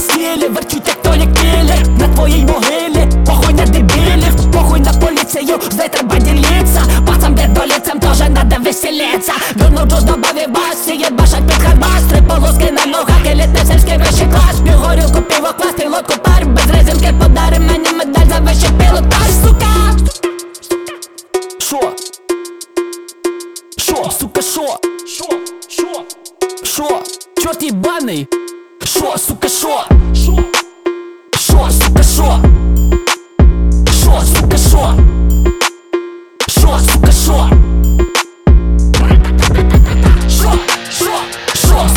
стілі, верчуть як то як кілі На твоїй могилі, похуй на дебілів, похуй на поліцію, здесь треба ділиться Пацам бедолицам тоже надо веселиться Донуджу добавив басі, є башать під хардбас Три полоски на ногах, елітний сельський вищий клас П'ю горілку, пиво, клас, пілотку, пар Без резинки подари мені медаль за вищий пілотаж, сука Шо? Шо, сука, шо? Шо? Шо? Шо? Чорт їбаний? Шо, сука, шо? Шо? Шо, сука, шо? Шо, сука, шо? Шо, сука, шо? Шо, шо,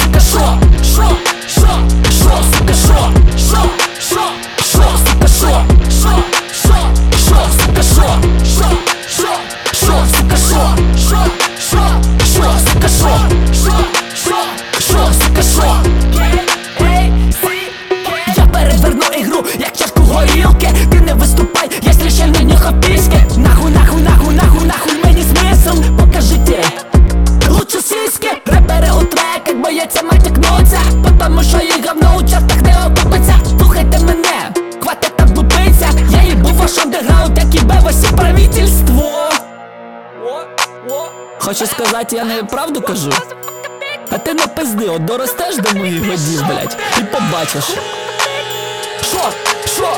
Сиськи, репери у треках бояться матякнуться Потому що їх говно у чартах не окупиться Слухайте мене, хватить там тупиться Я їбу ваш андеграунд, як і бевосі правительство Хочу сказати, я не правду кажу а ти не пизди, от доростеш до моїх годів, блять, і побачиш. Шо? Шо?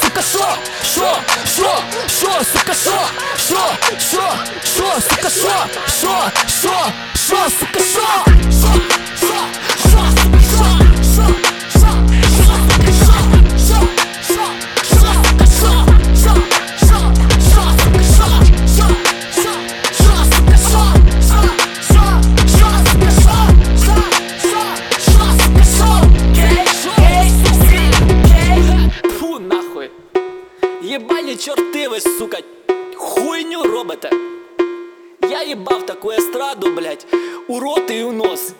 Сука, шо? Шо? Шо? Шо? Сука, шо? Шо? Шо? Шо? Сука, шо? Шо? Шо? Шо? Сука? Шо? Єбані чорти ви, сука, хуйню робите. Я їбав таку естраду, блять, у рот і у нос.